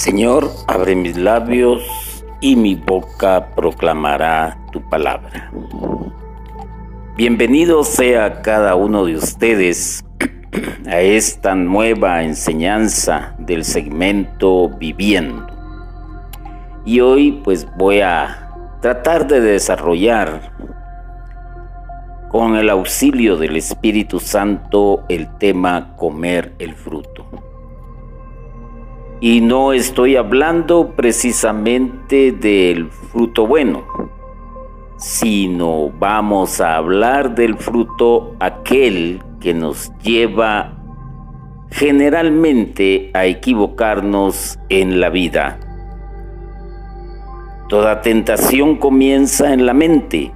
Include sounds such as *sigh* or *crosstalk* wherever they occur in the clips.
Señor, abre mis labios y mi boca proclamará tu palabra. Bienvenido sea cada uno de ustedes *clears throat* a esta nueva enseñanza del segmento Viviendo. Y hoy pues voy a tratar de desarrollar con el auxilio del Espíritu Santo el tema comer el fruto. Y no estoy hablando precisamente del fruto bueno, sino vamos a hablar del fruto aquel que nos lleva generalmente a equivocarnos en la vida. Toda tentación comienza en la mente.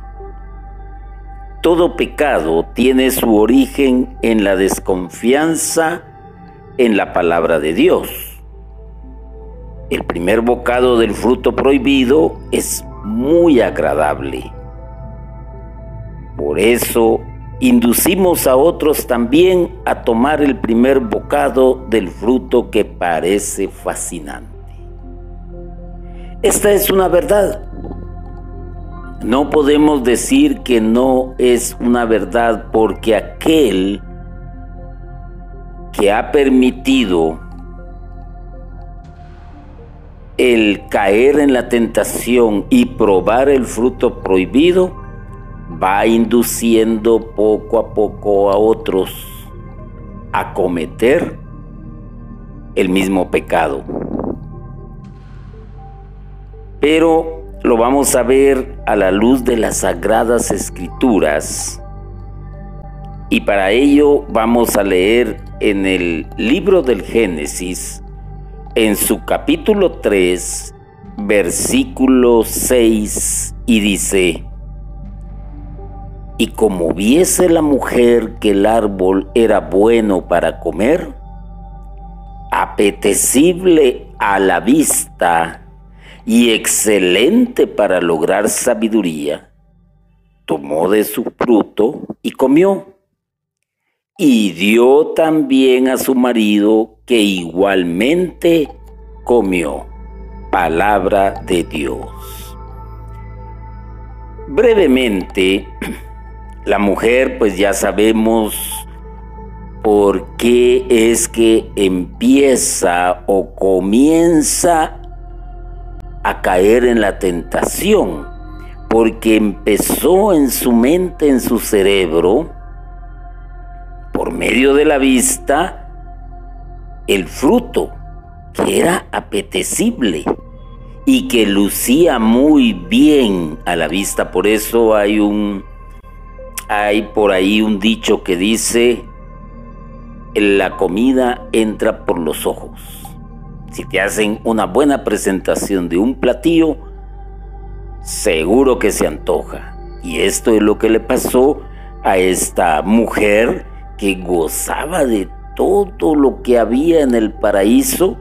Todo pecado tiene su origen en la desconfianza en la palabra de Dios el primer bocado del fruto prohibido es muy agradable. Por eso inducimos a otros también a tomar el primer bocado del fruto que parece fascinante. Esta es una verdad. No podemos decir que no es una verdad porque aquel que ha permitido el caer en la tentación y probar el fruto prohibido va induciendo poco a poco a otros a cometer el mismo pecado. Pero lo vamos a ver a la luz de las sagradas escrituras y para ello vamos a leer en el libro del Génesis en su capítulo 3, versículo 6, y dice, y como viese la mujer que el árbol era bueno para comer, apetecible a la vista y excelente para lograr sabiduría, tomó de su fruto y comió y dio también a su marido que igualmente comió. Palabra de Dios. Brevemente, *clears throat* la mujer pues ya sabemos por qué es que empieza o comienza a caer en la tentación, porque empezó en su mente, en su cerebro, por medio de la vista el fruto que era apetecible y que lucía muy bien a la vista. Por eso hay un hay por ahí un dicho que dice la comida entra por los ojos. Si te hacen una buena presentación de un platillo, seguro que se antoja. Y esto es lo que le pasó a esta mujer que gozaba de todo lo que había en el paraíso,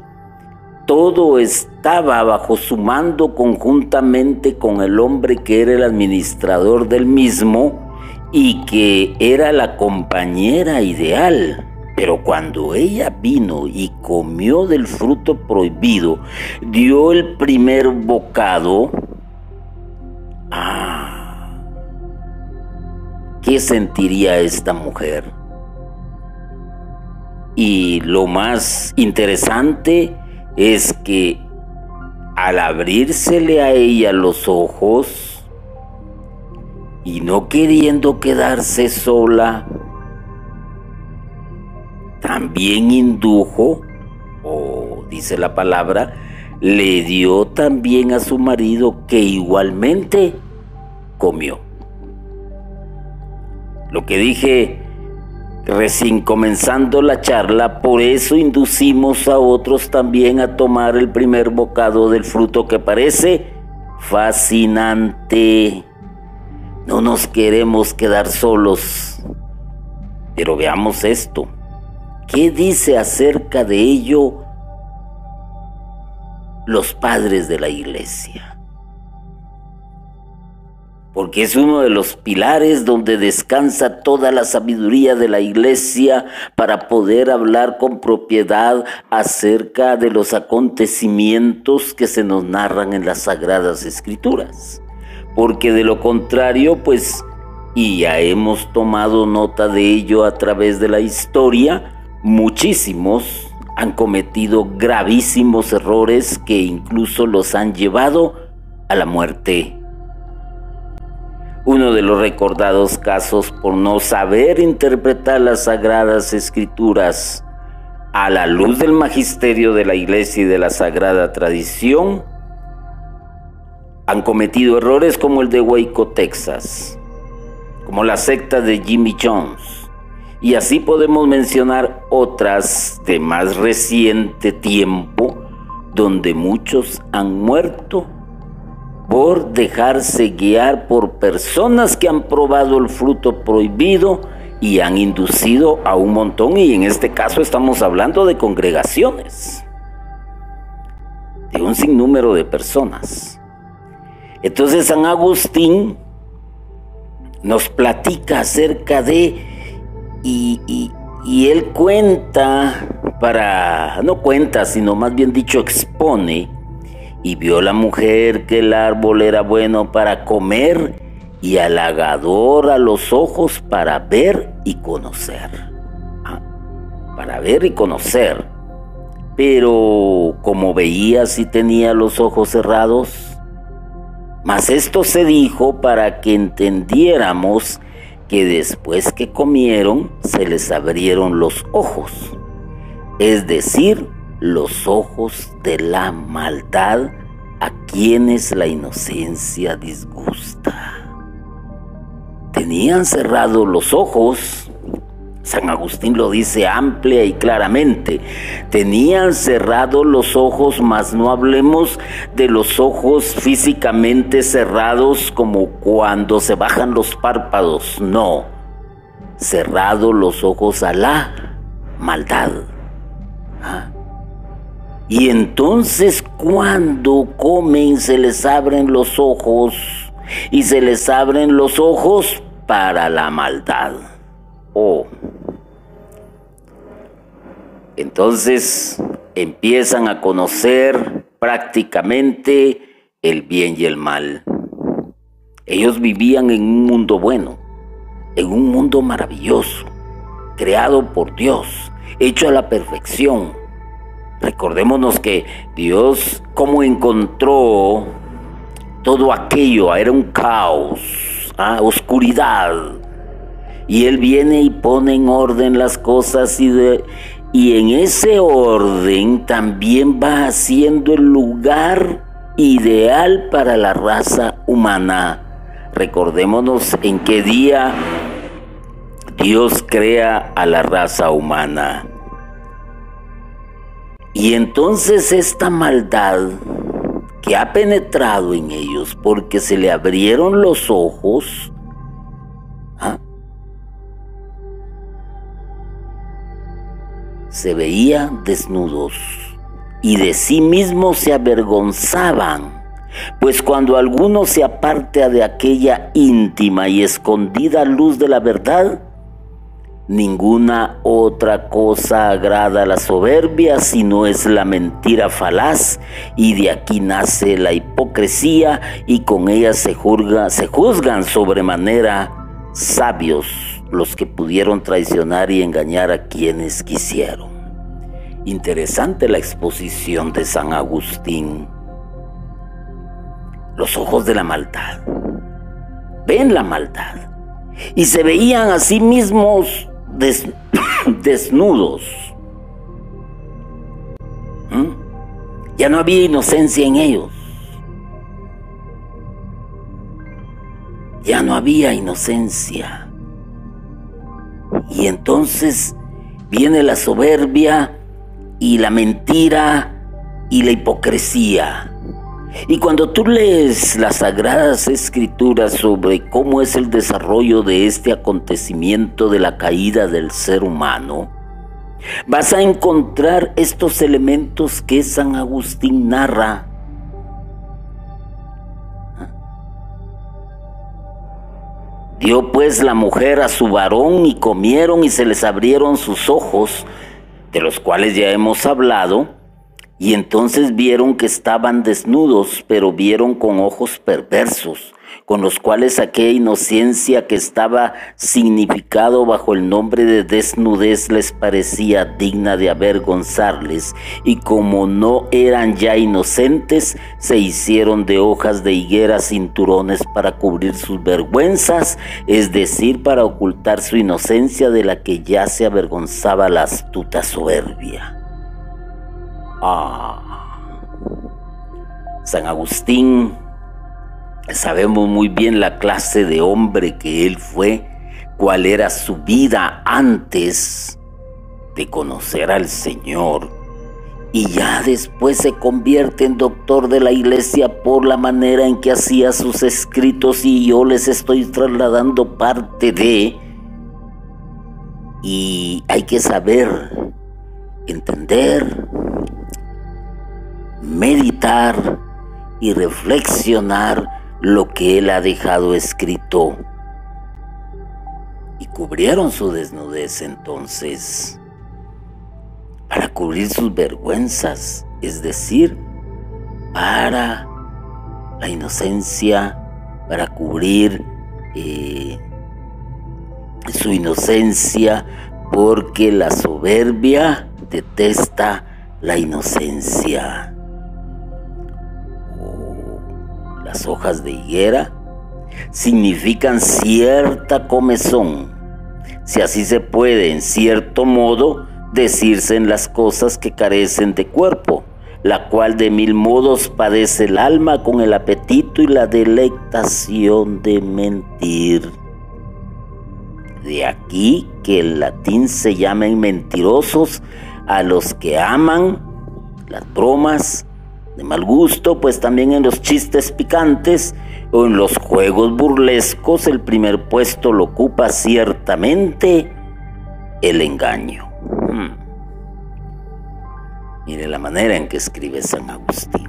todo estaba bajo su mando conjuntamente con el hombre que era el administrador del mismo y que era la compañera ideal. Pero cuando ella vino y comió del fruto prohibido, dio el primer bocado, ah, ¿qué sentiría esta mujer? Y lo más interesante es que al abrírsele a ella los ojos y no queriendo quedarse sola, también indujo, o dice la palabra, le dio también a su marido que igualmente comió. Lo que dije Recién comenzando la charla, por eso inducimos a otros también a tomar el primer bocado del fruto que parece fascinante. No nos queremos quedar solos. Pero veamos esto. ¿Qué dice acerca de ello los padres de la iglesia? Porque es uno de los pilares donde descansa toda la sabiduría de la iglesia para poder hablar con propiedad acerca de los acontecimientos que se nos narran en las sagradas escrituras. Porque de lo contrario, pues, y ya hemos tomado nota de ello a través de la historia, muchísimos han cometido gravísimos errores que incluso los han llevado a la muerte uno de los recordados casos por no saber interpretar las sagradas escrituras a la luz del magisterio de la iglesia y de la sagrada tradición, han cometido errores como el de Waco, Texas, como la secta de Jimmy Jones, y así podemos mencionar otras de más reciente tiempo donde muchos han muerto por dejarse guiar por personas que han probado el fruto prohibido y han inducido a un montón, y en este caso estamos hablando de congregaciones, de un sinnúmero de personas. Entonces San Agustín nos platica acerca de, y, y él cuenta, para, no cuenta, sino más bien dicho expone, y vio la mujer que el árbol era bueno para comer y halagador a los ojos para ver y conocer. Ah, para ver y conocer. Pero como veía si tenía los ojos cerrados, mas esto se dijo para que entendiéramos que después que comieron se les abrieron los ojos, es decir, los ojos de la maldad a quienes la inocencia disgusta. Tenían cerrados los ojos, San Agustín lo dice amplia y claramente, tenían cerrados los ojos, mas no hablemos de los ojos físicamente cerrados como cuando se bajan los párpados, no, cerrados los ojos a la maldad. ¿Ah? Y entonces cuando comen se les abren los ojos y se les abren los ojos para la maldad. Oh. Entonces empiezan a conocer prácticamente el bien y el mal. Ellos vivían en un mundo bueno, en un mundo maravilloso, creado por Dios, hecho a la perfección Recordémonos que Dios, como encontró todo aquello, era un caos, ¿ah? oscuridad. Y Él viene y pone en orden las cosas y, y en ese orden también va haciendo el lugar ideal para la raza humana. Recordémonos en qué día Dios crea a la raza humana. Y entonces esta maldad que ha penetrado en ellos porque se le abrieron los ojos, ¿ah? se veían desnudos y de sí mismos se avergonzaban, pues cuando alguno se aparta de aquella íntima y escondida luz de la verdad, Ninguna otra cosa agrada a la soberbia si no es la mentira falaz y de aquí nace la hipocresía y con ella se, juzga, se juzgan sobremanera sabios los que pudieron traicionar y engañar a quienes quisieron. Interesante la exposición de San Agustín. Los ojos de la maldad. Ven la maldad. Y se veían a sí mismos desnudos. ¿Mm? Ya no había inocencia en ellos. Ya no había inocencia. Y entonces viene la soberbia y la mentira y la hipocresía. Y cuando tú lees las sagradas escrituras sobre cómo es el desarrollo de este acontecimiento de la caída del ser humano, vas a encontrar estos elementos que San Agustín narra. Dio pues la mujer a su varón y comieron y se les abrieron sus ojos, de los cuales ya hemos hablado, y entonces vieron que estaban desnudos, pero vieron con ojos perversos con los cuales aquella inocencia que estaba significado bajo el nombre de desnudez les parecía digna de avergonzarles, y como no eran ya inocentes, se hicieron de hojas de higuera cinturones para cubrir sus vergüenzas, es decir, para ocultar su inocencia de la que ya se avergonzaba la astuta soberbia. San Agustín Sabemos muy bien la clase de hombre que él fue, cuál era su vida antes de conocer al Señor. Y ya después se convierte en doctor de la iglesia por la manera en que hacía sus escritos y yo les estoy trasladando parte de... Y hay que saber, entender, meditar y reflexionar lo que él ha dejado escrito. Y cubrieron su desnudez entonces para cubrir sus vergüenzas, es decir, para la inocencia, para cubrir eh, su inocencia, porque la soberbia detesta la inocencia. Las hojas de higuera significan cierta comezón, si así se puede, en cierto modo, decirse en las cosas que carecen de cuerpo, la cual de mil modos padece el alma con el apetito y la delectación de mentir. De aquí que el latín se llamen mentirosos a los que aman las bromas, de mal gusto, pues también en los chistes picantes o en los juegos burlescos el primer puesto lo ocupa ciertamente el engaño. Hmm. Mire la manera en que escribe San Agustín.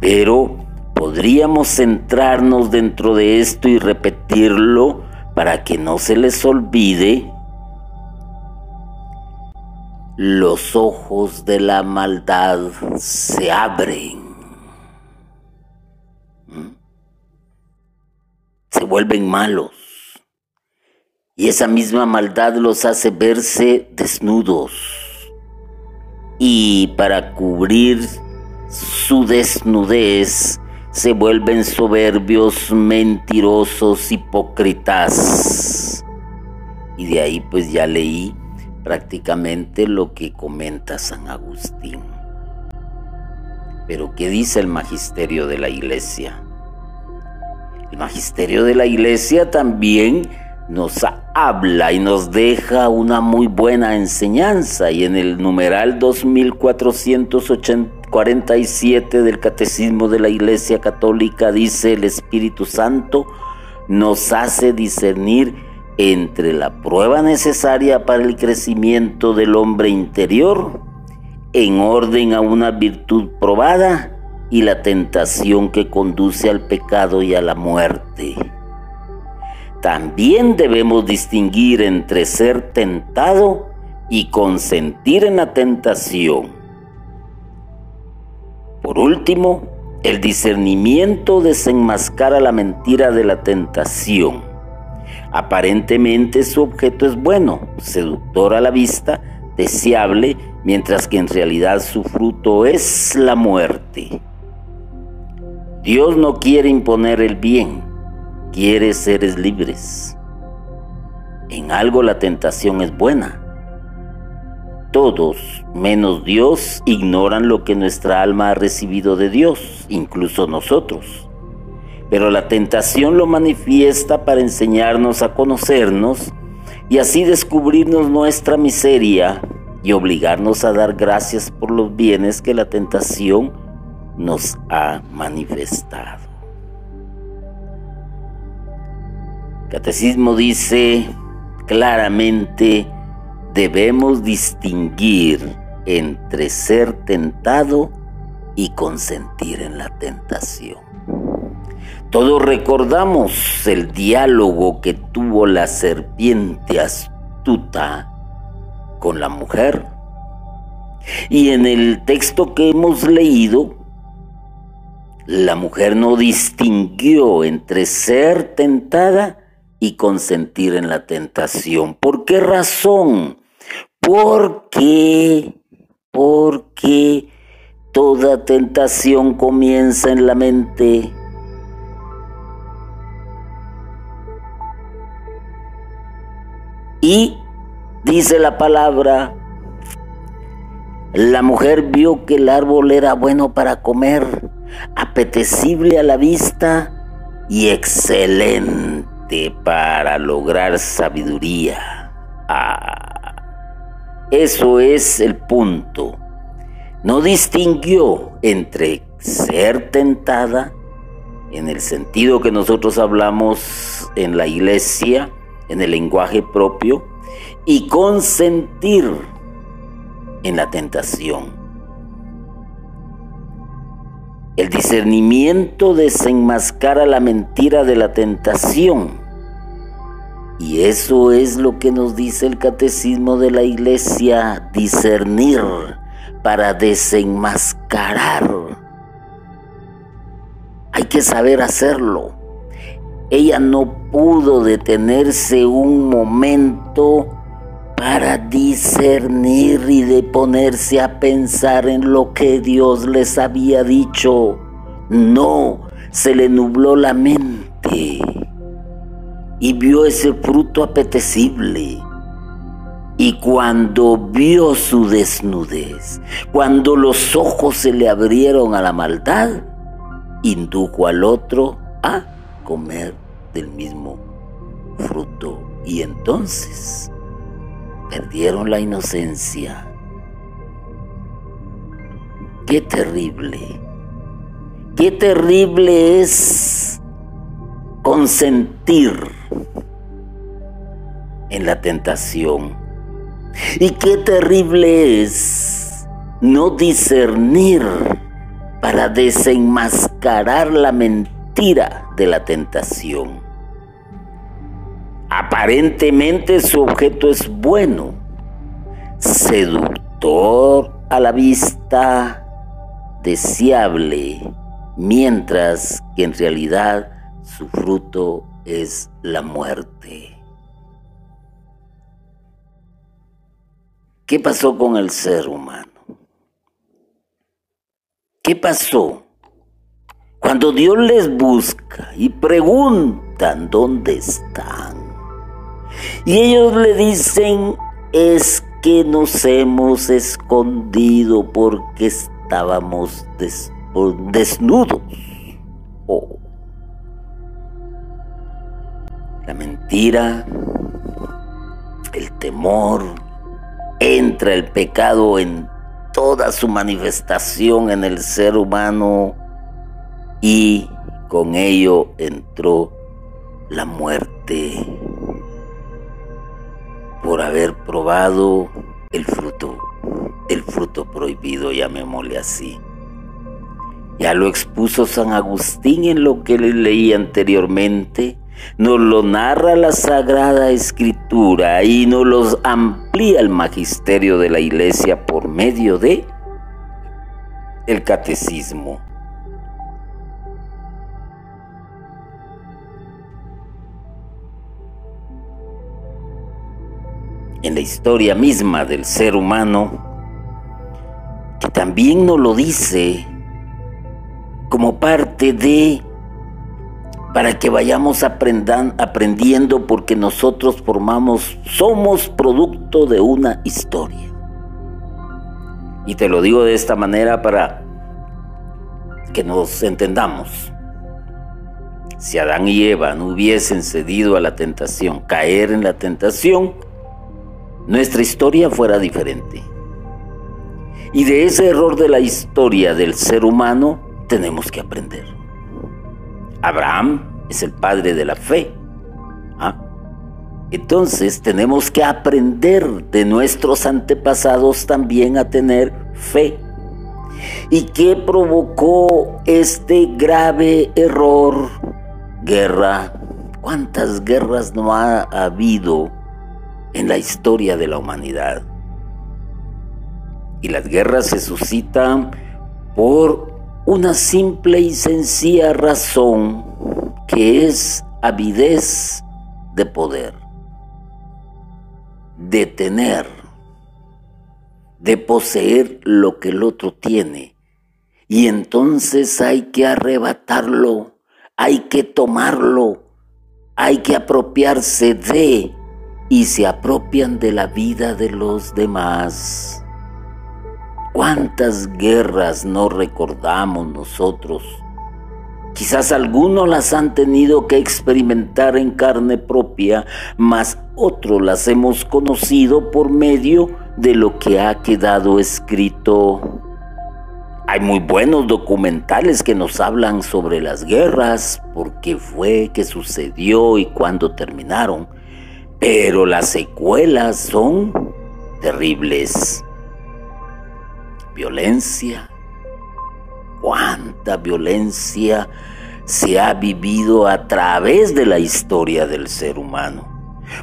Pero podríamos centrarnos dentro de esto y repetirlo para que no se les olvide los ojos de la maldad se abren. ¿Mm? Se vuelven malos. Y esa misma maldad los hace verse desnudos. Y para cubrir su desnudez, se vuelven soberbios, mentirosos, hipócritas. Y de ahí pues ya leí prácticamente lo que comenta San Agustín. Pero ¿qué dice el magisterio de la iglesia? El magisterio de la iglesia también nos habla y nos deja una muy buena enseñanza y en el numeral 2447 del Catecismo de la Iglesia Católica dice el Espíritu Santo nos hace discernir entre la prueba necesaria para el crecimiento del hombre interior en orden a una virtud probada y la tentación que conduce al pecado y a la muerte. También debemos distinguir entre ser tentado y consentir en la tentación. Por último, el discernimiento desenmascara la mentira de la tentación Aparentemente su objeto es bueno, seductor a la vista, deseable, mientras que en realidad su fruto es la muerte. Dios no quiere imponer el bien, quiere seres libres. En algo la tentación es buena. Todos, menos Dios, ignoran lo que nuestra alma ha recibido de Dios, incluso nosotros pero la tentación lo manifiesta para enseñarnos a conocernos y así descubrirnos nuestra miseria y obligarnos a dar gracias por los bienes que la tentación nos ha manifestado. Catecismo dice claramente, debemos distinguir entre ser tentado y consentir en la tentación. Todos recordamos el diálogo que tuvo la serpiente astuta con la mujer. Y en el texto que hemos leído, la mujer no distinguió entre ser tentada y consentir en la tentación. ¿Por qué razón? Porque, porque toda tentación comienza en la mente. Y dice la palabra, la mujer vio que el árbol era bueno para comer, apetecible a la vista y excelente para lograr sabiduría. Ah, eso es el punto. No distinguió entre ser tentada, en el sentido que nosotros hablamos en la iglesia, en el lenguaje propio, y consentir en la tentación. El discernimiento desenmascara la mentira de la tentación. Y eso es lo que nos dice el catecismo de la iglesia, discernir para desenmascarar. Hay que saber hacerlo. Ella no pudo detenerse un momento para discernir y de ponerse a pensar en lo que Dios les había dicho. No, se le nubló la mente y vio ese fruto apetecible. Y cuando vio su desnudez, cuando los ojos se le abrieron a la maldad, indujo al otro a comer del mismo fruto. Y entonces perdieron la inocencia. Qué terrible, qué terrible es consentir en la tentación. Y qué terrible es no discernir para desenmascarar la mentira de la tentación. Aparentemente su objeto es bueno, seductor a la vista, deseable, mientras que en realidad su fruto es la muerte. ¿Qué pasó con el ser humano? ¿Qué pasó? Cuando Dios les busca y preguntan dónde están, y ellos le dicen, es que nos hemos escondido porque estábamos desnudos. Oh. La mentira, el temor, entra el pecado en toda su manifestación en el ser humano y con ello entró la muerte por haber probado el fruto, el fruto prohibido, llamémosle así. Ya lo expuso San Agustín en lo que le leí anteriormente, nos lo narra la Sagrada Escritura y nos lo amplía el magisterio de la Iglesia por medio de el catecismo. En la historia misma del ser humano, que también nos lo dice como parte de, para que vayamos aprendiendo porque nosotros formamos, somos producto de una historia. Y te lo digo de esta manera para que nos entendamos. Si Adán y Eva no hubiesen cedido a la tentación, caer en la tentación, nuestra historia fuera diferente. Y de ese error de la historia del ser humano tenemos que aprender. Abraham es el padre de la fe. ¿ah? Entonces tenemos que aprender de nuestros antepasados también a tener fe. ¿Y qué provocó este grave error guerra. ¿Cuántas guerras no ha habido en la historia de la humanidad? Y las guerras se suscitan por una simple y sencilla razón que es avidez de poder, de tener, de poseer lo que el otro tiene. Y entonces hay que arrebatarlo, hay que tomarlo, hay que apropiarse de y se apropian de la vida de los demás. ¿Cuántas guerras no recordamos nosotros? Quizás algunos las han tenido que experimentar en carne propia, mas otros las hemos conocido por medio de lo que ha quedado escrito. Hay muy buenos documentales que nos hablan sobre las guerras, por qué fue, qué sucedió y cuándo terminaron, pero las secuelas son terribles violencia. Cuánta violencia se ha vivido a través de la historia del ser humano.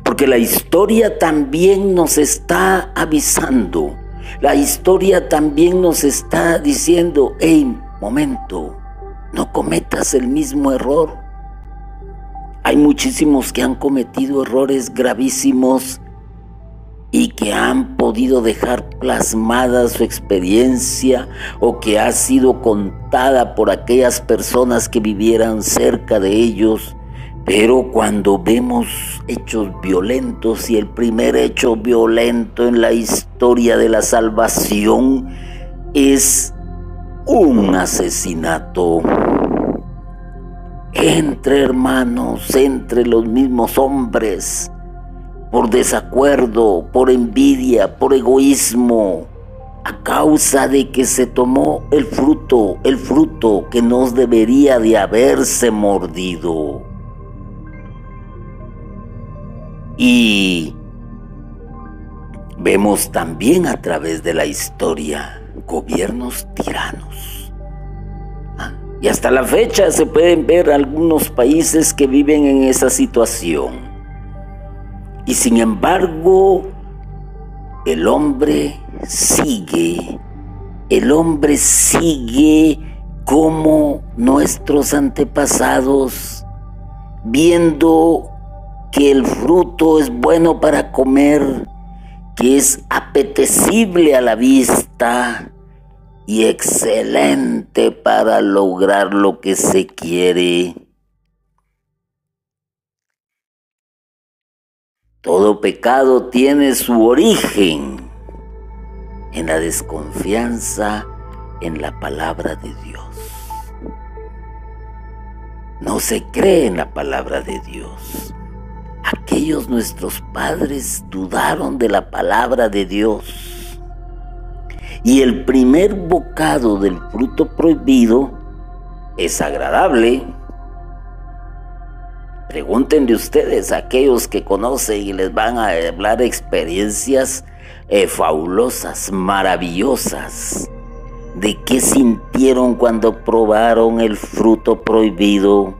Porque la historia también nos está avisando. La historia también nos está diciendo, hey, momento, no cometas el mismo error. Hay muchísimos que han cometido errores gravísimos y que han podido dejar plasmada su experiencia o que ha sido contada por aquellas personas que vivieran cerca de ellos. Pero cuando vemos hechos violentos y el primer hecho violento en la historia de la salvación es un asesinato entre hermanos, entre los mismos hombres, por desacuerdo, por envidia, por egoísmo, a causa de que se tomó el fruto, el fruto que nos debería de haberse mordido. Y vemos también a través de la historia gobiernos tiranos. Y hasta la fecha se pueden ver algunos países que viven en esa situación. Y sin embargo, el hombre sigue, el hombre sigue como nuestros antepasados, viendo que el fruto es bueno para comer, que es apetecible a la vista y excelente para lograr lo que se quiere. Todo pecado tiene su origen en la desconfianza en la palabra de Dios. No se cree en la palabra de Dios. Aquellos nuestros padres dudaron de la palabra de Dios. Y el primer bocado del fruto prohibido es agradable Pregunten de ustedes a aquellos que conocen y les van a hablar experiencias eh, fabulosas, maravillosas. ¿De qué sintieron cuando probaron el fruto prohibido?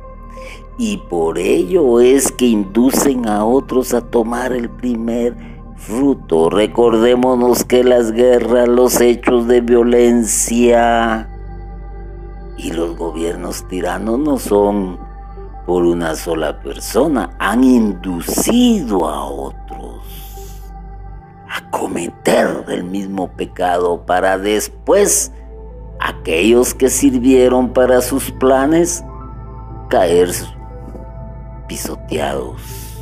Y por ello es que inducen a otros a tomar el primer fruto. Recordémonos que las guerras, los hechos de violencia y los gobiernos tiranos no son por una sola persona, han inducido a otros a cometer el mismo pecado para después aquellos que sirvieron para sus planes caer pisoteados.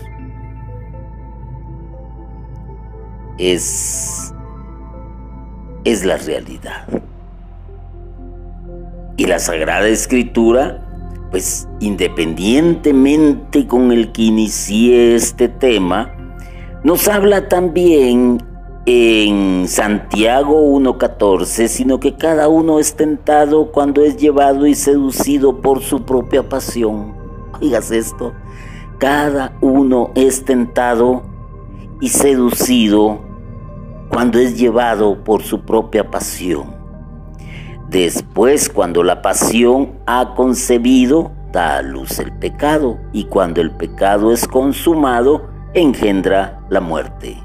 Es, es la realidad. Y la Sagrada Escritura pues independientemente con el que inicié este tema, nos habla también en Santiago 1.14, sino que cada uno es tentado cuando es llevado y seducido por su propia pasión. Oigas esto, cada uno es tentado y seducido cuando es llevado por su propia pasión. Después, cuando la pasión ha concebido, da a luz el pecado y cuando el pecado es consumado engendra la muerte.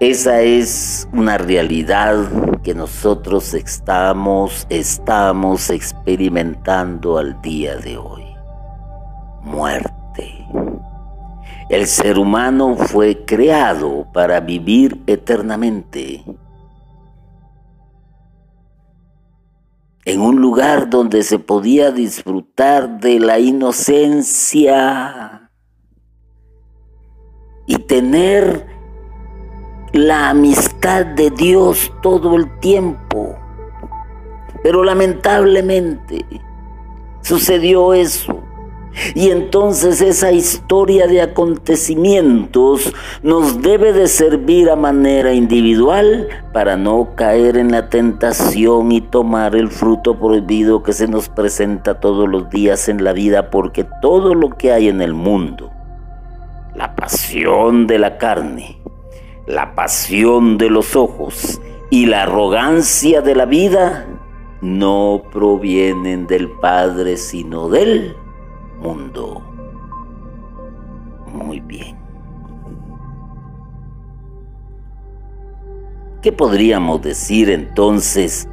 Esa es una realidad que nosotros estamos, estamos experimentando al día de hoy. Muerte. El ser humano fue creado para vivir eternamente. En un lugar donde se podía disfrutar de la inocencia y tener la amistad de Dios todo el tiempo. Pero lamentablemente sucedió eso. Y entonces esa historia de acontecimientos nos debe de servir a manera individual para no caer en la tentación y tomar el fruto prohibido que se nos presenta todos los días en la vida, porque todo lo que hay en el mundo, la pasión de la carne, la pasión de los ojos y la arrogancia de la vida no provienen del Padre, sino del mundo. Muy bien. ¿Qué podríamos decir entonces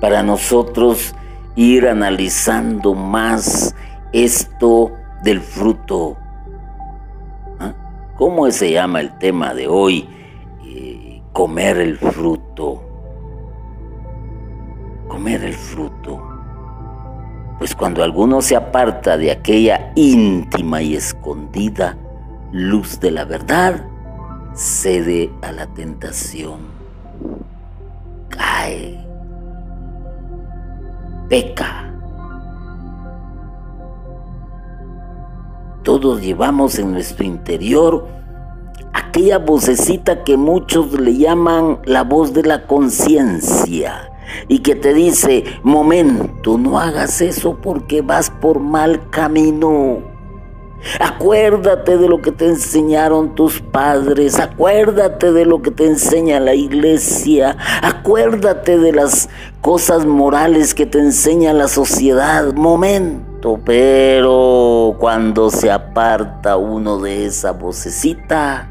para nosotros ir analizando más esto del fruto? ¿Ah? ¿Cómo se llama el tema de hoy? comer el fruto. Comer el fruto. Pues cuando alguno se aparta de aquella íntima y escondida luz de la verdad, cede a la tentación, cae, peca. Todos llevamos en nuestro interior aquella vocecita que muchos le llaman la voz de la conciencia y que te dice, momento, no hagas eso porque vas por mal camino. Acuérdate de lo que te enseñaron tus padres, acuérdate de lo que te enseña la iglesia, acuérdate de las cosas morales que te enseña la sociedad. Momento, pero cuando se aparta uno de esa vocecita,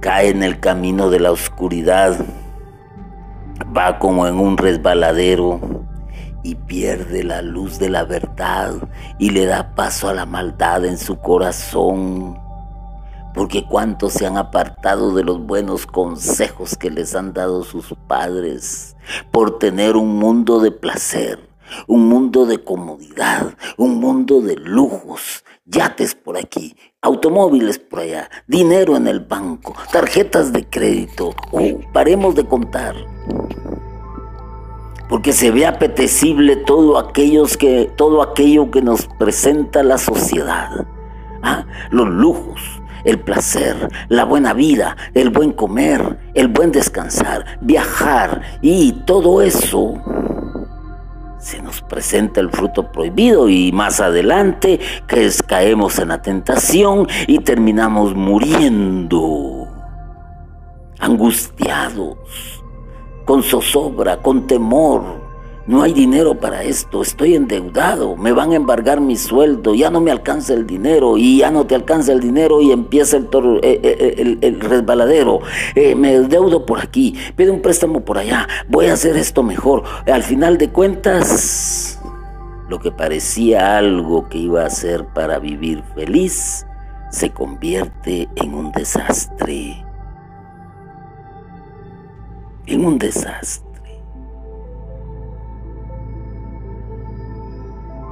cae en el camino de la oscuridad, va como en un resbaladero y pierde la luz de la verdad y le da paso a la maldad en su corazón. Porque cuántos se han apartado de los buenos consejos que les han dado sus padres por tener un mundo de placer, un mundo de comodidad, un mundo de lujos, yates por aquí, automóviles por allá, dinero en el banco, tarjetas de crédito. Oh, paremos de contar. Porque se ve apetecible todo, aquellos que, todo aquello que nos presenta la sociedad. ¿Ah? Los lujos, el placer, la buena vida, el buen comer, el buen descansar, viajar y todo eso se nos presenta el fruto prohibido y más adelante que caemos en la tentación y terminamos muriendo, angustiados, con zozobra, con temor, no hay dinero para esto, estoy endeudado, me van a embargar mi sueldo, ya no me alcanza el dinero y ya no te alcanza el dinero y empieza el, eh, eh, el, resbaladero, eh, me deudo por aquí, pido un préstamo por allá, voy a hacer esto mejor. Al final de cuentas, lo que parecía algo que iba a ser para vivir feliz, se convierte en un desastre. En un desastre.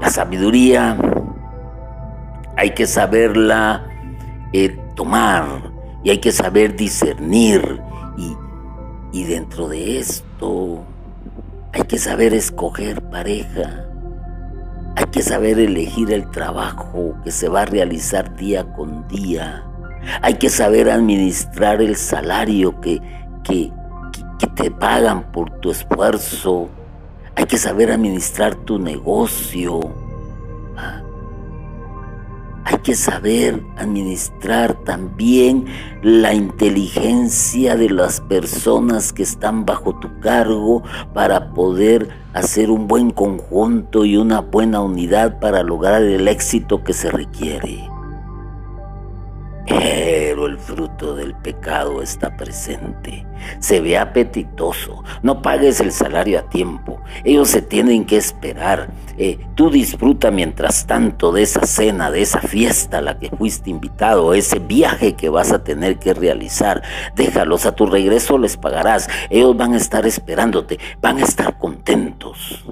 La sabiduría hay que saberla eh, tomar y hay que saber discernir y, y dentro de esto hay que saber escoger pareja. Hay que saber elegir el trabajo que se va a realizar día con día. Hay que saber administrar el salario que, que, que, te pagan por tu esfuerzo. Hay que saber administrar tu negocio. Hay que que saber administrar también la inteligencia de las personas que están bajo tu cargo para poder hacer un buen conjunto y una buena unidad para lograr el éxito que se requiere. Pero el fruto del pecado está presente. Se ve apetitoso. No pagues el salario a tiempo. Ellos se tienen que esperar. Eh, tú disfruta mientras tanto de esa cena, de esa fiesta a la que fuiste invitado, ese viaje que vas a tener que realizar. Déjalos a tu regreso, les pagarás. Ellos van a estar esperándote. Van a estar contentos.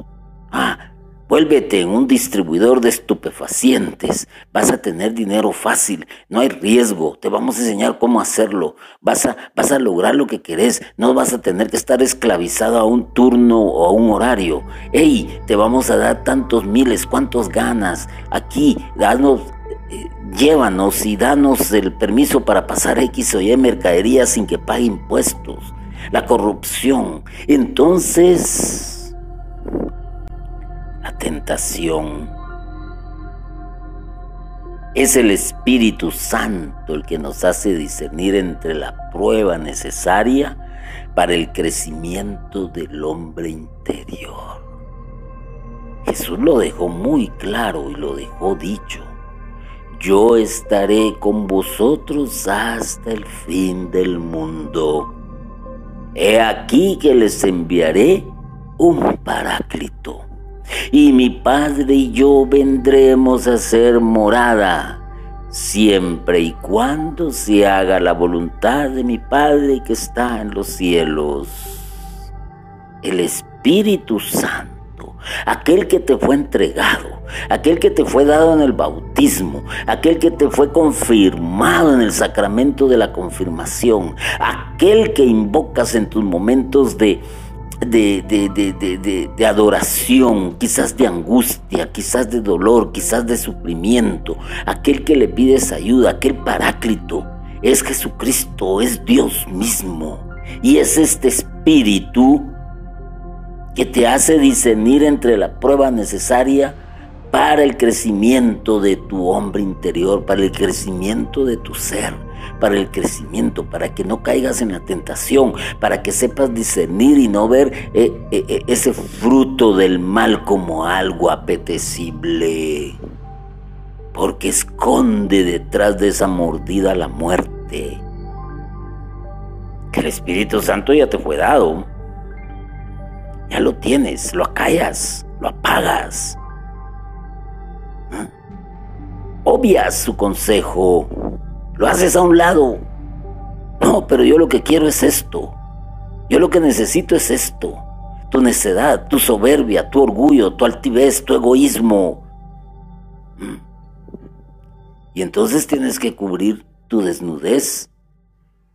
Ah, Vuélvete en un distribuidor de estupefacientes. Vas a tener dinero fácil, no hay riesgo. Te vamos a enseñar cómo hacerlo. Vas a, vas a lograr lo que querés. No vas a tener que estar esclavizado a un turno o a un horario. Ey, te vamos a dar tantos miles, cuántos ganas. Aquí, danos, eh, llévanos y danos el permiso para pasar X o Y mercadería sin que pague impuestos. La corrupción. Entonces tentación. Es el Espíritu Santo el que nos hace discernir entre la prueba necesaria para el crecimiento del hombre interior. Jesús lo dejó muy claro y lo dejó dicho. Yo estaré con vosotros hasta el fin del mundo. He aquí que les enviaré un paráclito y mi Padre y yo vendremos a ser morada, siempre y cuando se haga la voluntad de mi Padre que está en los cielos. El Espíritu Santo, aquel que te fue entregado, aquel que te fue dado en el bautismo, aquel que te fue confirmado en el sacramento de la confirmación, aquel que invocas en tus momentos de de, adoración, quizás de angustia, quizás de dolor, quizás de sufrimiento, aquel que le pides ayuda, aquel paráclito, es Jesucristo, es Dios mismo. Y es este espíritu que te hace discernir entre la prueba necesaria para el crecimiento de tu hombre interior, para el crecimiento de tu ser para el crecimiento, para que no caigas en la tentación, para que sepas discernir y no ver eh, eh, eh, ese fruto del mal como algo apetecible. Porque esconde detrás de esa mordida la muerte. Que el Espíritu Santo ya te fue dado. Ya lo tienes, lo acallas, lo apagas. ¿Ah? Obvias su consejo lo haces a un lado. No, pero yo lo que quiero es esto. Yo lo que necesito es esto. Tu necedad, tu soberbia, tu orgullo, tu altivez, tu egoísmo. Mm. Y entonces tienes que cubrir tu desnudez.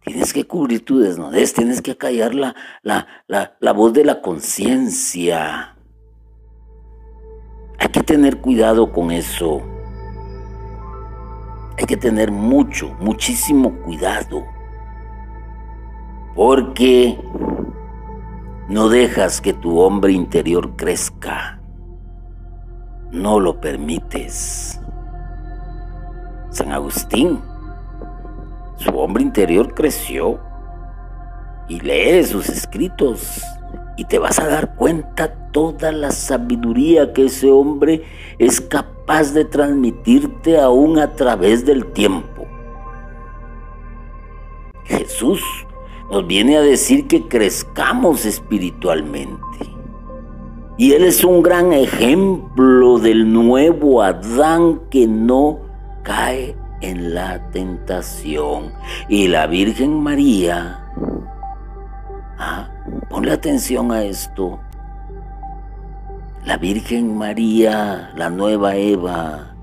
Tienes que cubrir tu desnudez, tienes que callar la, la, la voz de la conciencia. Hay que tener cuidado con eso. Hay que tener mucho, muchísimo cuidado. Porque no dejas que tu hombre interior crezca. No lo permites. San Agustín, su hombre interior creció y lee sus escritos y te vas a dar cuenta toda la sabiduría que ese hombre es capaz de transmitirte aún a través del tiempo. Jesús nos viene a decir que crezcamos espiritualmente. Y Él es un gran ejemplo del nuevo Adán que no cae en la tentación. Y la Virgen María Ah, ponle atención a esto. La Virgen María, la nueva Eva,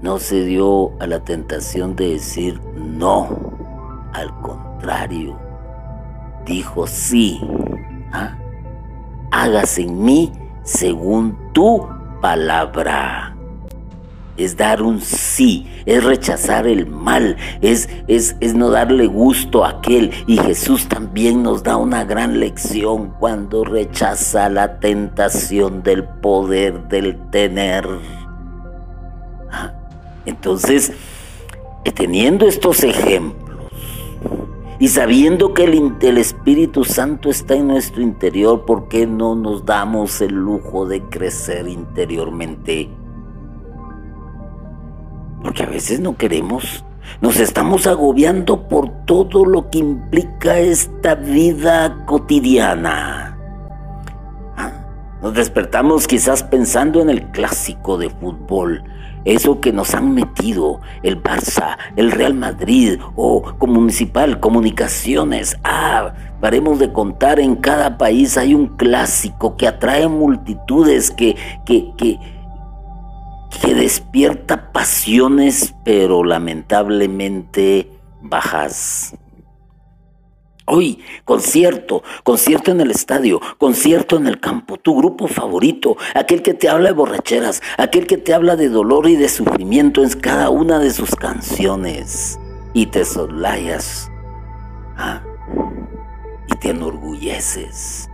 no se dio a la tentación de decir no. Al contrario, dijo sí. ¿Ah? Hágase en mí según tu palabra es dar un sí, es rechazar el mal, es, es, es, no darle gusto a aquel. Y Jesús también nos da una gran lección cuando rechaza la tentación del poder del tener. Ah, Entonces, teniendo estos ejemplos y sabiendo que el, el, Espíritu Santo está en nuestro interior, ¿por qué no nos damos el lujo de crecer interiormente? Porque a veces no queremos. Nos estamos agobiando por todo lo que implica esta vida cotidiana. Ah, nos despertamos quizás pensando en el clásico de fútbol, eso que nos han metido el Barça, el Real Madrid o municipal, comunicaciones. Ah, paremos de contar, en cada país hay un clásico que atrae multitudes, que, que, que, que despierta pasiones, pero lamentablemente bajas. Hoy, concierto, concierto en el estadio, concierto en el campo, tu grupo favorito, aquel que te habla de borracheras, aquel que te habla de dolor y de sufrimiento en cada una de sus canciones. Y te solayas ¿ah? y te enorgulleces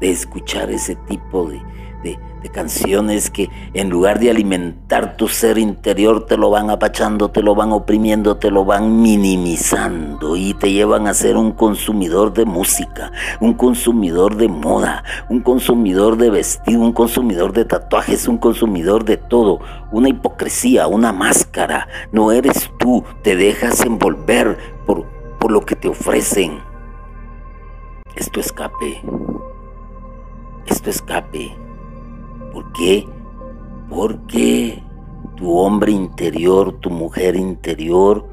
de escuchar ese tipo de, canciones que en lugar de alimentar tu ser interior te lo van apachando, te lo van oprimiendo, te lo van minimizando y te llevan a ser un consumidor de música, un consumidor de moda, un consumidor de vestido, un consumidor de tatuajes, un consumidor de todo, una hipocresía, una máscara. No eres tú, te dejas envolver por, por lo que te ofrecen. Esto escape. Esto escape. ¿Por qué? Porque tu hombre interior, tu mujer interior,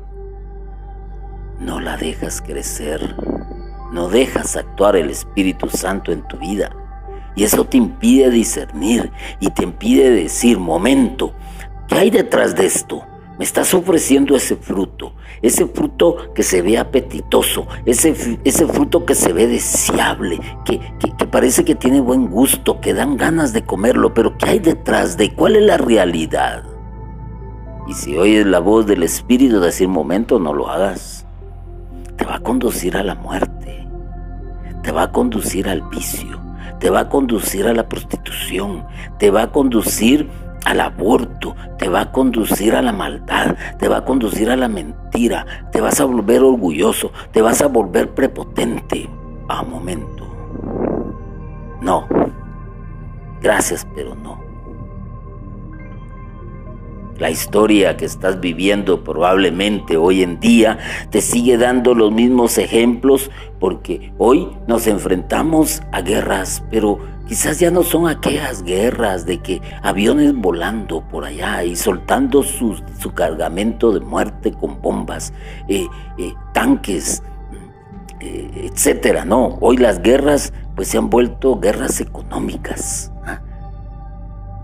no la dejas crecer, no dejas actuar el Espíritu Santo en tu vida. Y eso te impide discernir y te impide decir, momento, ¿qué hay detrás de esto? Me estás ofreciendo ese fruto, ese fruto que se ve apetitoso, ese, ese fruto que se ve deseable, que, que, parece que tiene buen gusto, que dan ganas de comerlo, pero ¿qué hay detrás de cuál es la realidad? Y si oyes la voz del Espíritu de decir, momento, no lo hagas, te va a conducir a la muerte, te va a conducir al vicio, te va a conducir a la prostitución, te va a conducir al aborto, te va a conducir a la maldad, te va a conducir a la mentira, te vas a volver orgulloso, te vas a volver prepotente. A momento. No. Gracias, pero no. La historia que estás viviendo probablemente hoy en día te sigue dando los mismos ejemplos porque hoy nos enfrentamos a guerras, pero Quizás ya no son aquellas guerras de que aviones volando por allá y soltando su, cargamento de muerte con bombas, eh, eh, tanques, eh, etcétera. No, hoy las guerras pues se han vuelto guerras económicas. ¿ah?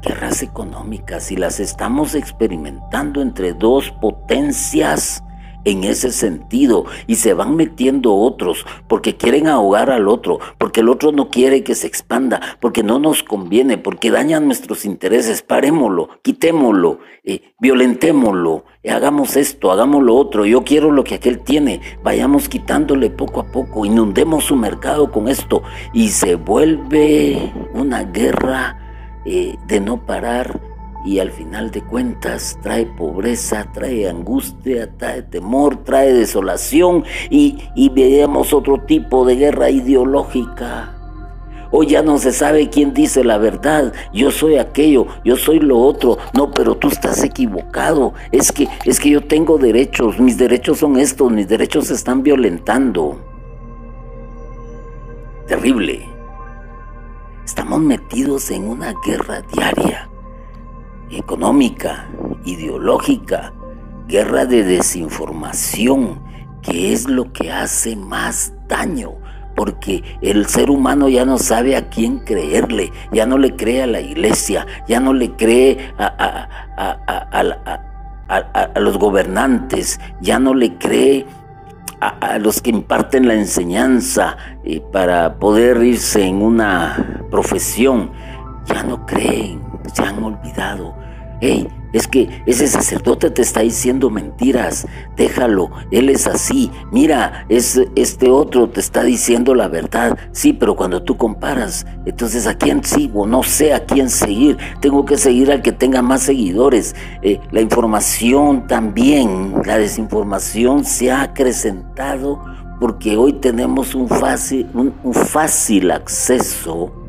Guerras económicas y las estamos experimentando entre dos potencias en ese sentido y se van metiendo otros porque quieren ahogar al otro, porque el otro no quiere que se expanda, porque no nos conviene, porque dañan nuestros intereses. Parémoslo, quitémoslo, eh, violentémoslo, eh, hagamos esto, hagamos lo otro. Yo quiero lo que aquel tiene. Vayamos quitándole poco a poco, inundemos su mercado con esto y se vuelve una guerra eh, de no parar y al final de cuentas trae pobreza, trae angustia, trae temor, trae desolación y, y veamos otro tipo de guerra ideológica. Hoy ya no se sabe quién dice la verdad. Yo soy aquello, yo soy lo otro. No, pero tú estás equivocado. Es que es que yo tengo derechos, mis derechos son estos, mis derechos se están violentando. Terrible. Estamos metidos en una guerra diaria económica, ideológica, guerra de desinformación, que es lo que hace más daño, porque el ser humano ya no sabe a quién creerle, ya no le cree a la iglesia, ya no le cree a, los gobernantes, ya no le cree a, los que imparten la enseñanza eh, para poder irse en una profesión, ya no creen, se han olvidado hey, es que ese sacerdote te está diciendo mentiras, déjalo, él es así, mira, es, este otro te está diciendo la verdad, sí, pero cuando tú comparas, entonces a quién sigo, no sé a quién seguir, tengo que seguir al que tenga más seguidores. Eh, la información también, la desinformación se ha acrecentado porque hoy tenemos un fácil, un fácil acceso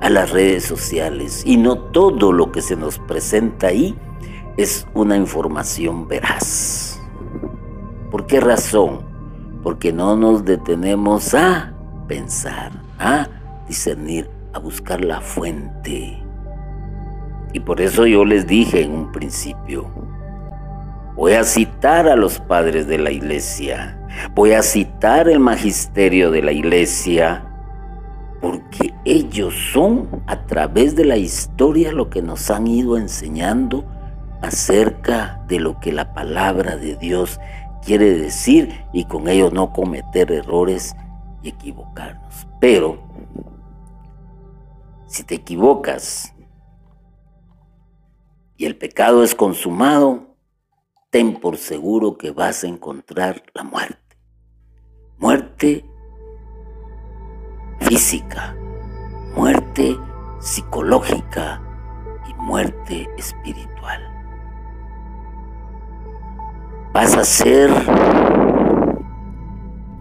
a las redes sociales y no todo lo que se nos presenta ahí es una información veraz. ¿Por qué razón? Porque no nos detenemos a pensar, a discernir, a buscar la fuente. Y por eso yo les dije en un principio, voy a citar a los padres de la iglesia, voy a citar el magisterio de la iglesia, porque ellos son a través de la historia lo que nos han ido enseñando acerca de lo que la palabra de Dios quiere decir y con ello no cometer errores y equivocarnos. Pero si te equivocas y el pecado es consumado, ten por seguro que vas a encontrar la muerte. Muerte física, muerte psicológica y muerte espiritual. Vas a ser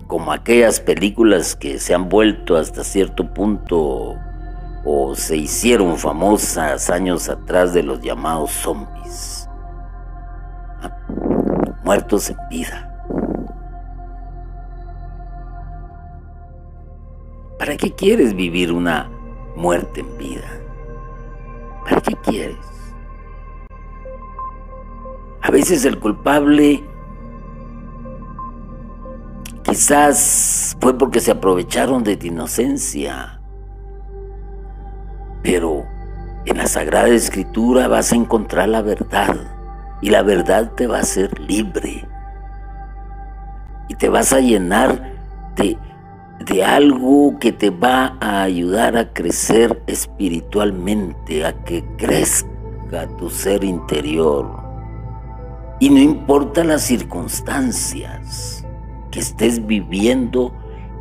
como aquellas películas que se han vuelto hasta cierto punto o se hicieron famosas años atrás de los llamados zombies, ah, muertos en vida. ¿Para qué quieres vivir una muerte en vida? ¿Para qué quieres? A veces el culpable quizás fue porque se aprovecharon de tu inocencia, pero en la Sagrada Escritura vas a encontrar la verdad y la verdad te va a hacer libre y te vas a llenar de de algo que te va a ayudar a crecer espiritualmente, a que crezca tu ser interior. Y no importa las circunstancias que estés viviendo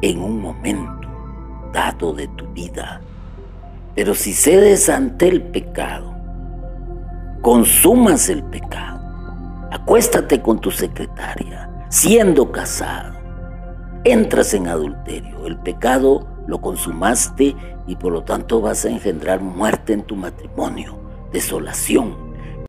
en un momento dado de tu vida. Pero si cedes ante el pecado, consumas el pecado, acuéstate con tu secretaria, siendo casado, entras en adulterio. El pecado lo consumaste y por lo tanto vas a engendrar muerte en tu matrimonio, desolación,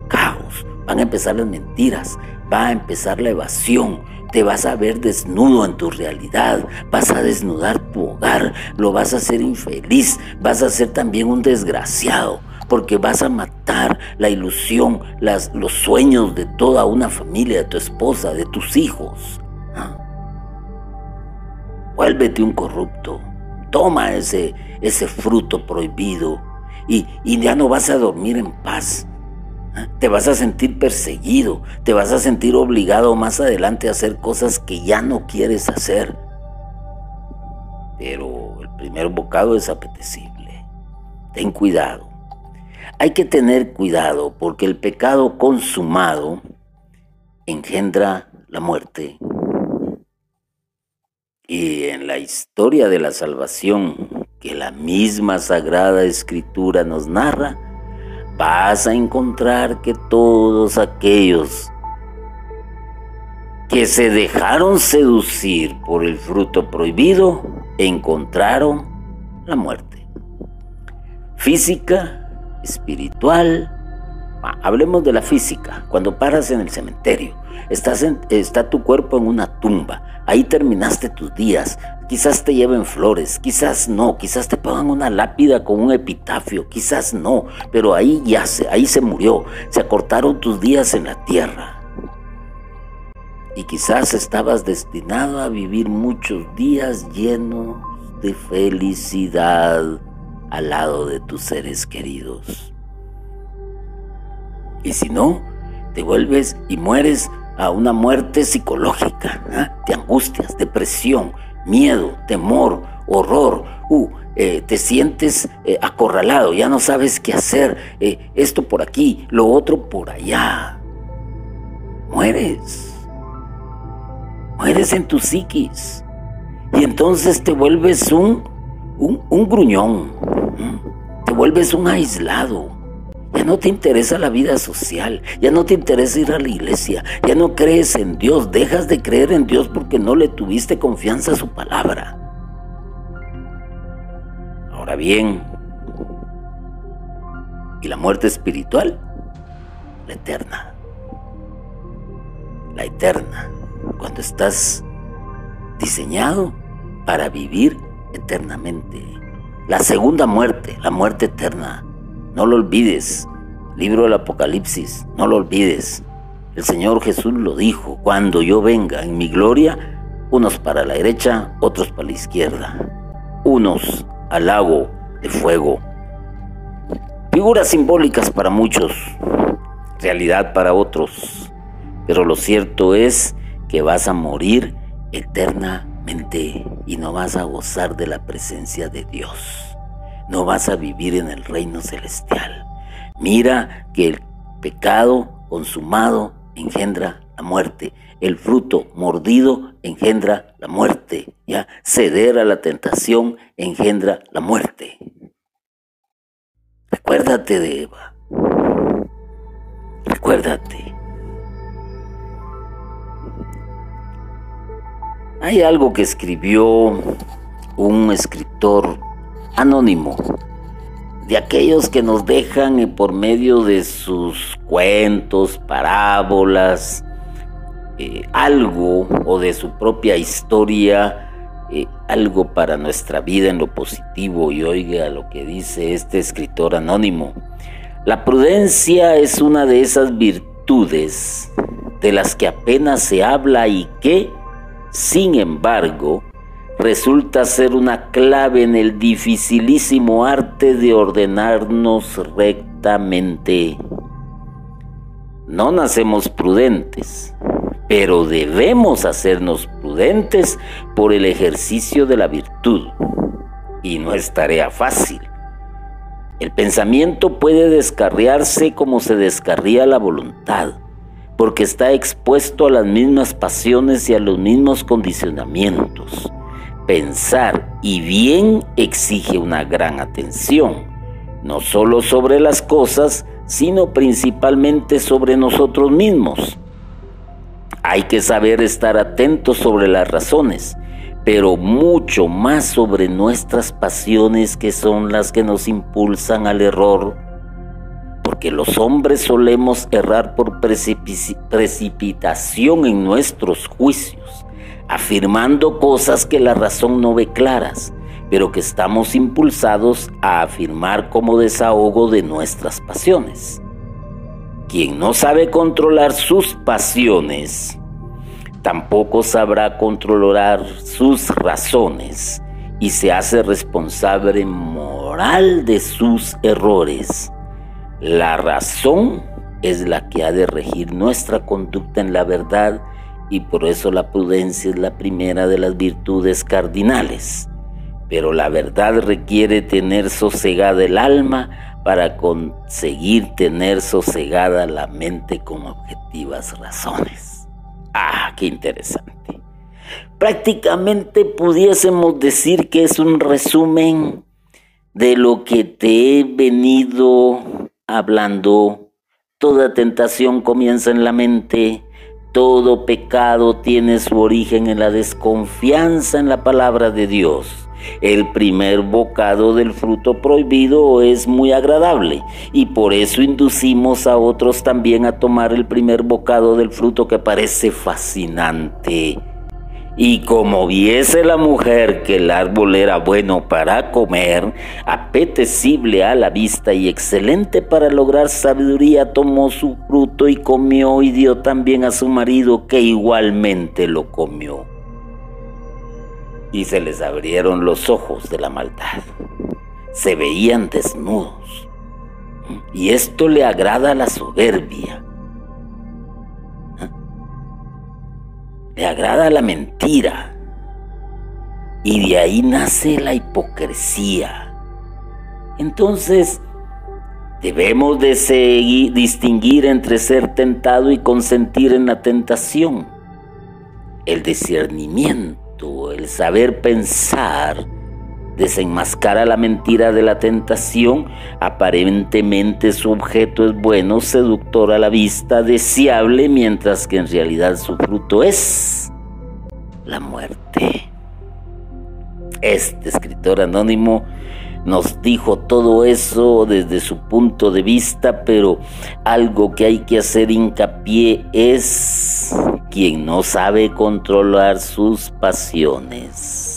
caos. Van a empezar las mentiras, va a empezar la evasión, te vas a ver desnudo en tu realidad, vas a desnudar tu hogar, lo vas a hacer infeliz, vas a ser también un desgraciado, porque vas a matar la ilusión, las, los sueños de toda una familia, de tu esposa, de tus hijos. Vuélvete un corrupto. Toma ese, ese fruto prohibido y, ya no vas a dormir en paz. ¿Ah? Te vas a sentir perseguido, te vas a sentir obligado más adelante a hacer cosas que ya no quieres hacer. Pero el primer bocado es apetecible. Ten cuidado. Hay que tener cuidado porque el pecado consumado engendra la muerte y en la historia de la salvación que la misma Sagrada Escritura nos narra, vas a encontrar que todos aquellos que se dejaron seducir por el fruto prohibido encontraron la muerte. Física, espiritual. Hablemos de la física. Cuando paras en el cementerio, está tu cuerpo en una tumba Ahí terminaste tus días. Quizás te lleven flores, quizás no, quizás te pongan una lápida con un epitafio, quizás no, pero ahí ya se, ahí se murió, se acortaron tus días en la tierra. Y quizás estabas destinado a vivir muchos días llenos de felicidad al lado de tus seres queridos. Y si no, te vuelves y mueres a una muerte psicológica, de angustias, depresión, miedo, temor, horror. Uh, eh, te sientes eh, acorralado, ya no sabes qué hacer, eh, esto por aquí, lo otro por allá. Mueres. Mueres en tu psiquis. Y entonces te vuelves un, un gruñón. Te vuelves un aislado. Ya no te interesa la vida social, ya no te interesa ir a la iglesia, ya no crees en Dios, dejas de creer en Dios porque no le tuviste confianza a su palabra. Ahora bien, ¿y la muerte espiritual? La eterna. La eterna. Cuando estás diseñado para vivir eternamente. La segunda muerte, la muerte eterna. No lo olvides. Libro del Apocalipsis, no lo olvides. El Señor Jesús lo dijo, cuando yo venga en mi gloria, unos para la derecha, otros para la izquierda. Unos al lago de fuego. Figuras simbólicas para muchos, realidad para otros. Pero lo cierto es que vas a morir eternamente y no vas a gozar de la presencia de Dios. No vas a vivir en el reino celestial. Mira que el pecado consumado engendra la muerte. El fruto mordido engendra la muerte. Ya ceder a la tentación engendra la muerte. Recuérdate de Eva. Recuérdate. Hay algo que escribió un escritor anónimo, de aquellos que nos dejan por medio de sus cuentos, parábolas, eh, algo o de su propia historia, eh, algo para nuestra vida en lo positivo y oiga lo que dice este escritor anónimo. La prudencia es una de esas virtudes de las que apenas se habla y que sin embargo, resulta ser una clave en el dificilísimo arte de ordenarnos rectamente. No nacemos prudentes, pero debemos hacernos prudentes por el ejercicio de la virtud. Y no es tarea fácil. El pensamiento puede descarriarse como se descarría la voluntad porque está expuesto a las mismas pasiones y a los mismos condicionamientos. Pensar y bien exige una gran atención, no solo sobre las cosas, sino principalmente sobre nosotros mismos. Hay que saber estar atentos sobre las razones, pero mucho más sobre nuestras pasiones que son las que nos impulsan al error porque los hombres solemos errar por precipitación en nuestros juicios, afirmando cosas que la razón no ve claras, pero que estamos impulsados a afirmar como desahogo de nuestras pasiones. Quien no sabe controlar sus pasiones, tampoco sabrá controlar sus razones y se hace responsable moral de sus errores la razón es la que ha de regir nuestra conducta en la verdad y por eso la prudencia es la primera de las virtudes cardinales. Pero la verdad requiere tener sosegada el alma para conseguir tener sosegada la mente con objetivas razones. Ah, qué interesante. Prácticamente pudiésemos decir que es un resumen de lo que te he venido hablando, toda tentación comienza en la mente, todo pecado tiene su origen en la desconfianza en la palabra de Dios. El primer bocado del fruto prohibido es muy agradable y por eso inducimos a otros también a tomar el primer bocado del fruto que parece fascinante y como viese la mujer que el árbol era bueno para comer, apetecible a la vista y excelente para lograr sabiduría, tomó su fruto y comió y dio también a su marido que igualmente lo comió. Y se les abrieron los ojos de la maldad. Se veían desnudos. Y esto le agrada a la soberbia le agrada la mentira. Y de ahí nace la hipocresía. Entonces, debemos distinguir entre ser tentado y consentir en la tentación. El discernimiento, el saber pensar, desenmascara la mentira de la tentación. Aparentemente su objeto es bueno, seductor a la vista, deseable, mientras que en realidad su fruto es la muerte. Este escritor anónimo nos dijo todo eso desde su punto de vista, pero algo que hay que hacer hincapié es quien no sabe controlar sus pasiones.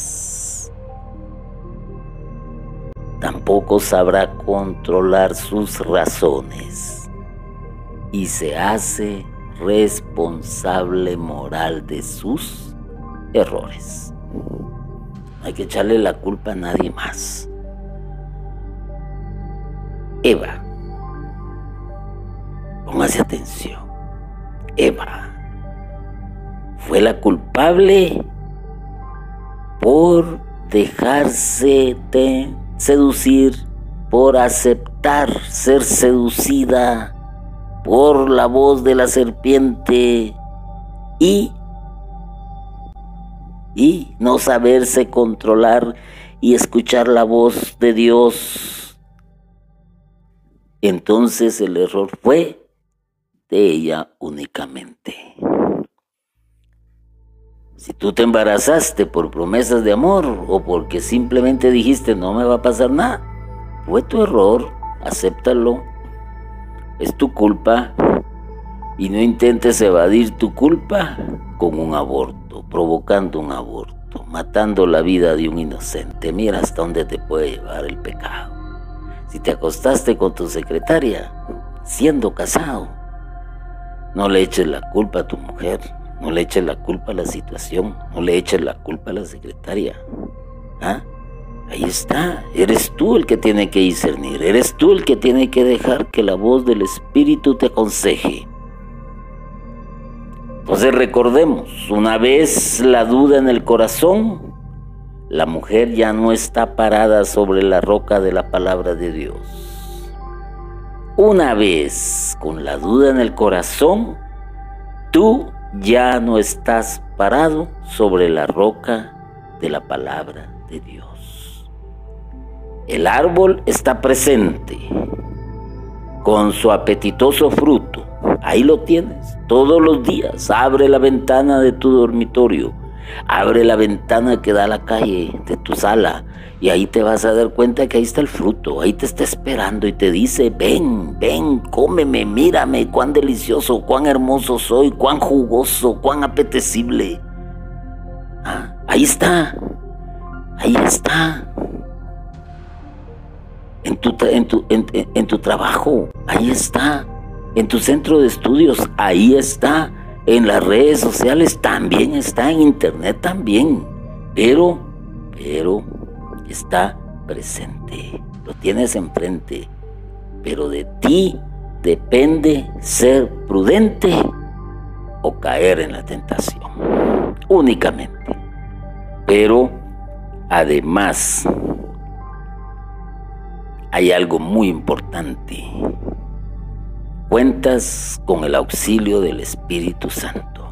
Tampoco sabrá controlar sus razones y se hace responsable moral de sus errores. No hay que echarle la culpa a nadie más. Eva, póngase atención. Eva fue la culpable por dejarse de seducir, por aceptar ser seducida por la voz de la serpiente y y no saberse controlar y escuchar la voz de Dios. Entonces el error fue de ella únicamente. Si tú te embarazaste por promesas de amor o porque simplemente dijiste no me va a pasar nada, fue tu error, acéptalo. Es tu culpa y no intentes evadir tu culpa con un aborto, provocando un aborto, matando la vida de un inocente. Mira hasta dónde te puede llevar el pecado. Si te acostaste con tu secretaria, siendo casado, no le eches la culpa a tu mujer, no le eches la culpa a la situación, no le eches la culpa a la secretaria. ¿Ah? Ahí está, eres tú el que tiene que discernir, eres tú el que tiene que dejar que la voz del Espíritu te aconseje. Entonces recordemos, una vez la duda en el corazón, la mujer ya no está parada sobre la roca de la palabra de Dios. Una vez con la duda en el corazón, tú ya no estás parado sobre la roca de la palabra de Dios. El árbol está presente con su apetitoso fruto Ahí lo tienes, todos los días. Abre la ventana de tu dormitorio, abre la ventana que da a la calle de tu sala y ahí te vas a dar cuenta que ahí está el fruto, ahí te está esperando y te dice, ven, ven, cómeme, mírame, cuán delicioso, cuán hermoso soy, cuán jugoso, cuán apetecible. Ah, ahí está, ahí está. En tu, en tu, en tu trabajo, ahí está en tu centro de estudios, ahí está, en las redes sociales también está, en internet también, pero, pero está presente, lo tienes enfrente, pero de ti depende ser prudente o caer en la tentación, únicamente. Pero además hay algo muy importante Cuentas con el auxilio del Espíritu Santo.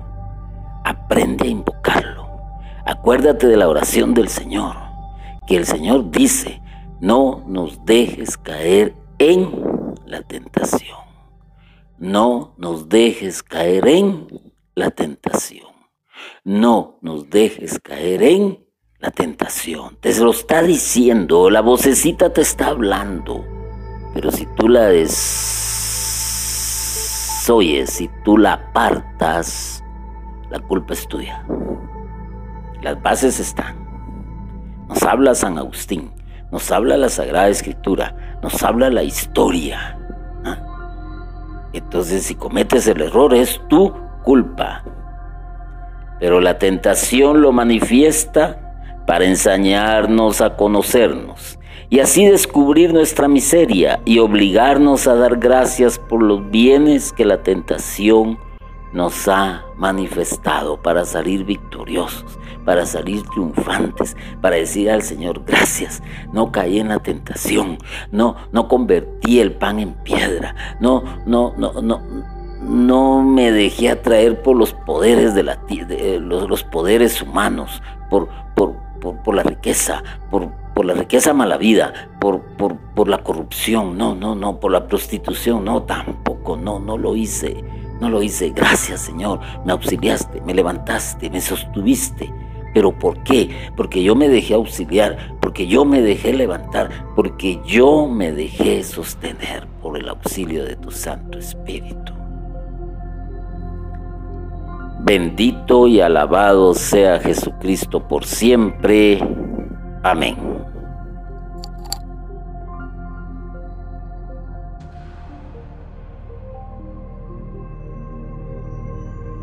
Aprende a invocarlo. Acuérdate de la oración del Señor, que el Señor dice, no nos dejes caer en la tentación. No nos dejes caer en la tentación. No nos dejes caer en la tentación. Te lo está diciendo, la vocecita te está hablando. Pero si tú la des oye, si tú la apartas, la culpa es tuya. Las bases están. Nos habla San Agustín, nos habla la Sagrada Escritura, nos habla la historia. Entonces, si cometes el error, es tu culpa. Pero la tentación lo manifiesta para ensañarnos a conocernos y así descubrir nuestra miseria y obligarnos a dar gracias por los bienes que la tentación nos ha manifestado para salir victoriosos, para salir triunfantes, para decir al Señor gracias. No caí en la tentación, no, no convertí el pan en piedra, no, no, no, no. No me dejé atraer por los poderes de la los, los poderes humanos, por, por, por, la riqueza, por, por la riqueza mala vida, por, por, por la corrupción, no, no, no, por la prostitución, no, tampoco, no, no lo hice, no lo hice. Gracias Señor, me auxiliaste, me levantaste, me sostuviste. ¿Pero por qué? Porque yo me dejé auxiliar, porque yo me dejé levantar, porque yo me dejé sostener por el auxilio de tu Santo Espíritu. Bendito y alabado sea Jesucristo por siempre. Amém.